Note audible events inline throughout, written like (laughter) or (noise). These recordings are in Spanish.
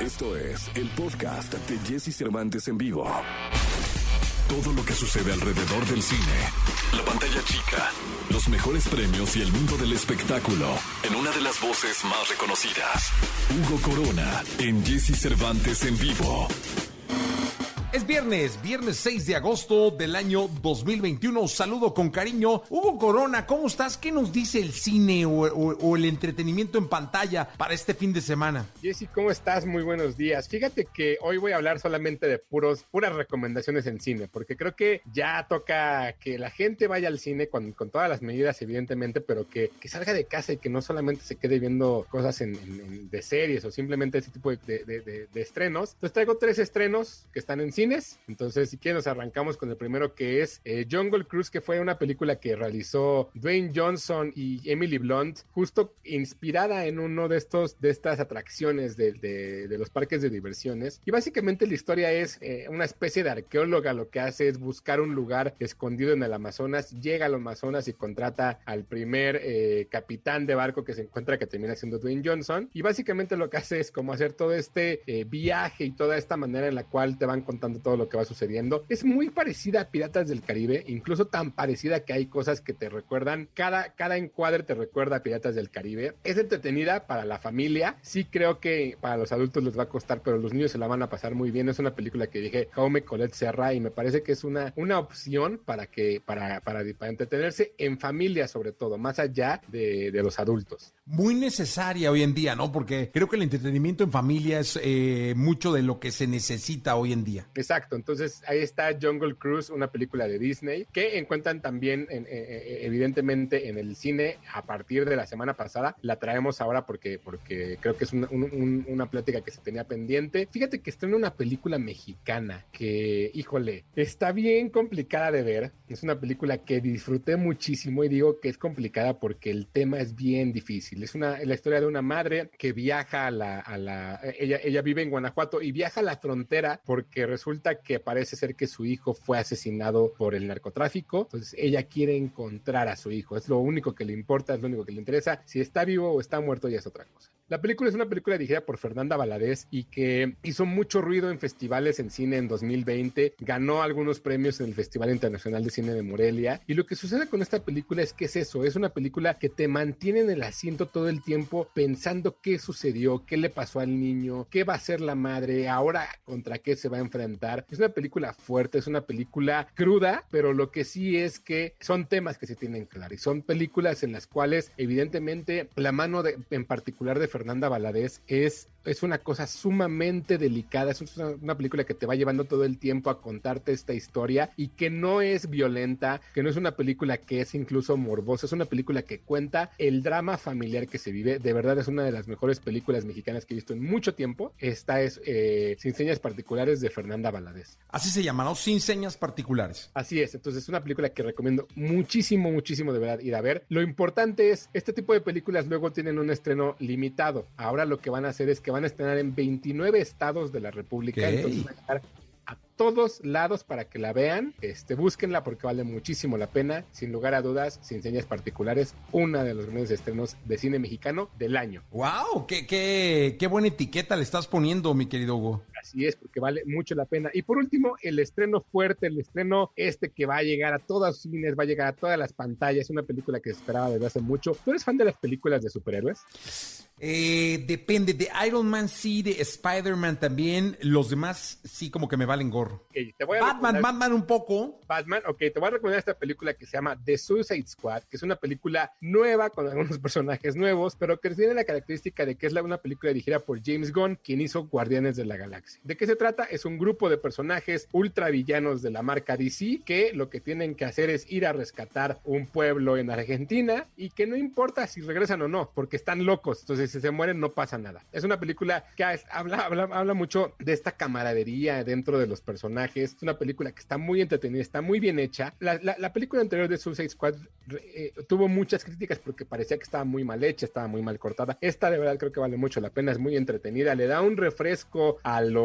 Esto es el podcast de Jesse Cervantes en vivo. Todo lo que sucede alrededor del cine, la pantalla chica, los mejores premios y el mundo del espectáculo en una de las voces más reconocidas. Hugo Corona en Jesse Cervantes en vivo. Es viernes, viernes 6 de agosto del año 2021. Saludo con cariño. Hugo Corona, ¿cómo estás? ¿Qué nos dice el cine o, el entretenimiento en pantalla para este fin de semana? Jessy, ¿cómo estás? Muy buenos días. Fíjate que hoy voy a hablar solamente de puros, puras recomendaciones en cine, porque creo que ya toca que la gente vaya al cine con, todas las medidas, evidentemente, pero que, salga de casa y que no solamente se quede viendo cosas de series o simplemente ese tipo de, de- estrenos. Entonces traigo tres estrenos que están en Entonces, si quieren, nos arrancamos con el primero que es eh, Jungle Cruise, que fue una película que realizó Dwayne Johnson y Emily Blunt, justo inspirada en uno de estos de estas atracciones de los parques de diversiones. Y básicamente la historia es eh, una especie de arqueóloga, lo que hace es buscar un lugar escondido en el Amazonas, llega al Amazonas y contrata al primer eh, capitán de barco que se encuentra, que termina siendo Dwayne Johnson. Y básicamente lo que hace es como hacer todo este eh, viaje y toda esta manera en la cual te van contando todo lo que va sucediendo. Es muy parecida a Piratas del Caribe, incluso tan parecida que hay cosas que te recuerdan, cada, cada encuadre te recuerda a Piratas del Caribe. Es entretenida para la familia, sí creo que para los adultos les va a costar, pero los niños se la van a pasar muy bien. Es una película que dije Jaume Colette Serra y me parece que es una, una opción para que para, para, para entretenerse en familia sobre todo, más allá de, de los adultos. Muy necesaria hoy en día, ¿no? Porque creo que el entretenimiento en familia es eh, mucho de lo que se necesita hoy en día. Exacto, entonces ahí está Jungle Cruise, una película de Disney que encuentran también en- eh, eh, evidentemente en el cine a partir de la semana pasada. La traemos ahora porque, porque creo que es una, un- un- una plática que se tenía pendiente. Fíjate que estrena una película mexicana que, híjole, está bien complicada de ver. Es una película que disfruté muchísimo y digo que es complicada porque el tema es bien difícil. Es una la historia de una madre que viaja a la, a la ella, ella vive en Guanajuato y viaja a la frontera porque resulta que parece ser que su hijo fue asesinado por el narcotráfico. Entonces ella quiere encontrar a su hijo. Es lo único que le importa, es lo único que le interesa. Si está vivo o está muerto ya es otra cosa. La película es una película dirigida por Fernanda Valadez y que hizo mucho ruido en festivales en cine en 2020, ganó algunos premios en el Festival Internacional de Cine de Morelia y lo que sucede con esta película es que es eso, es una película que te mantiene en el asiento todo el tiempo pensando qué sucedió, qué le pasó al niño, qué va a hacer la madre, ahora contra qué se va a enfrentar. Es una película fuerte, es una película cruda, pero lo que sí es que son temas que se tienen claro y son películas en las cuales evidentemente la mano de, en particular de Fernanda Valadez es, es una cosa sumamente delicada, es una, una película que te va llevando todo el tiempo a contarte esta historia y que no es violenta, que no es una película que es incluso morbosa, es una película que cuenta el drama familiar que se vive, de verdad es una de las mejores películas mexicanas que he visto en mucho tiempo, esta es eh, Sin Señas Particulares de Fernanda Valadez. Así se llama, ¿no? Sin señas particulares. Así es, entonces es una película que recomiendo muchísimo, muchísimo de verdad ir a ver. Lo importante es, este tipo de películas luego tienen un estreno limitado. Ahora lo que van a hacer es que van a estrenar en 29 estados de la República, entonces van a llegar a todos lados para que la vean, este, búsquenla porque vale muchísimo la pena, sin lugar a dudas, sin señas particulares, una de los grandes estrenos de cine mexicano del año. ¡Wow! ¿Qué, qué, qué buena etiqueta le estás poniendo, mi querido Hugo! Así es, porque vale mucho la pena. Y por último, el estreno fuerte, el estreno este que va a llegar a todos los cines, va a llegar a todas las pantallas, una película que se esperaba desde hace mucho. ¿Tú eres fan de las películas de superhéroes? Eh, depende, de Iron Man sí, de Spider-Man también, los demás sí como que me valen gorro. Ok, te voy a Batman, recomendar- Batman un poco. Batman, ok, te voy a recomendar esta película que se llama The Suicide Squad, que es una película nueva con algunos (laughs) personajes nuevos, pero que tiene la característica de que es la, una película dirigida por James Gunn, quien hizo Guardianes de la Galaxia. ¿De qué se trata? Es un grupo de personajes ultra villanos de la marca DC que lo que tienen que hacer es ir a rescatar un pueblo en Argentina y que no importa si regresan o no, porque están locos, entonces si se mueren no pasa nada. Es una película que habla, habla, habla mucho de esta camaradería dentro de los personajes, es una película que está muy entretenida, está muy bien hecha. La, la- la película anterior de Suicide Squad eh, tuvo muchas críticas porque parecía que estaba muy mal hecha, estaba muy mal cortada. Esta de verdad creo que vale mucho la pena, es muy entretenida, le da un refresco a los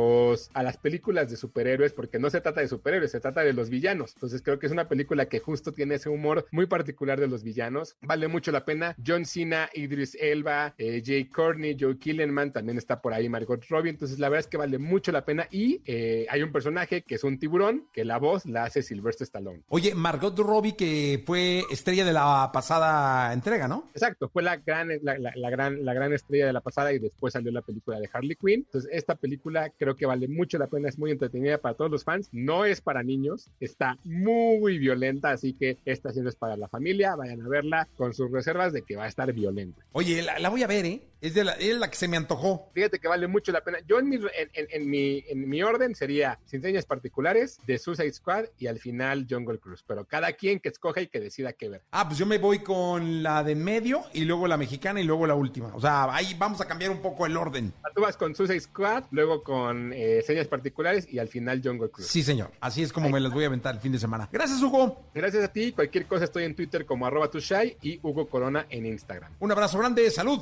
a las películas de superhéroes porque no se trata de superhéroes, se trata de los villanos. Entonces creo que es una película que justo tiene ese humor muy particular de los villanos. Vale mucho la pena. John Cena, Idris Elba, eh, Jay Courtney, Joe Killenman, también está por ahí Margot Robbie, entonces la verdad es que vale mucho la pena y eh, hay un personaje que es un tiburón, que la voz la hace Sylvester Stallone. Oye, Margot Robbie que fue estrella de la pasada entrega, ¿no? Exacto, fue la gran, la, la, gran, la gran estrella de la pasada y después salió la película de Harley Quinn. Entonces, esta película creo que vale mucho la pena, es muy entretenida para todos los fans, no es para niños, está muy violenta, así que esta sí es para la familia, vayan a verla con sus reservas de que va a estar violenta. Oye, la voy a ver, ¿eh? Es, de la, es la que se me antojó. Fíjate que vale mucho la pena. Yo en mi, en, en, en mi, en mi orden sería Sin Señas Particulares, de Suicide Squad y al final Jungle Cruise. Pero cada quien que escoja y que decida qué ver. Ah, pues yo me voy con la de medio y luego la mexicana y luego la última. O sea, ahí vamos a cambiar un poco el orden. Tú vas con Suicide Squad, luego con eh, Señas Particulares y al final Jungle Cruise. Sí, señor. Así es como ahí. me las voy a aventar el fin de semana. Gracias, Hugo. Gracias a ti. Cualquier cosa estoy en Twitter como arroba tushai y Hugo Corona en Instagram. Un abrazo grande. Salud.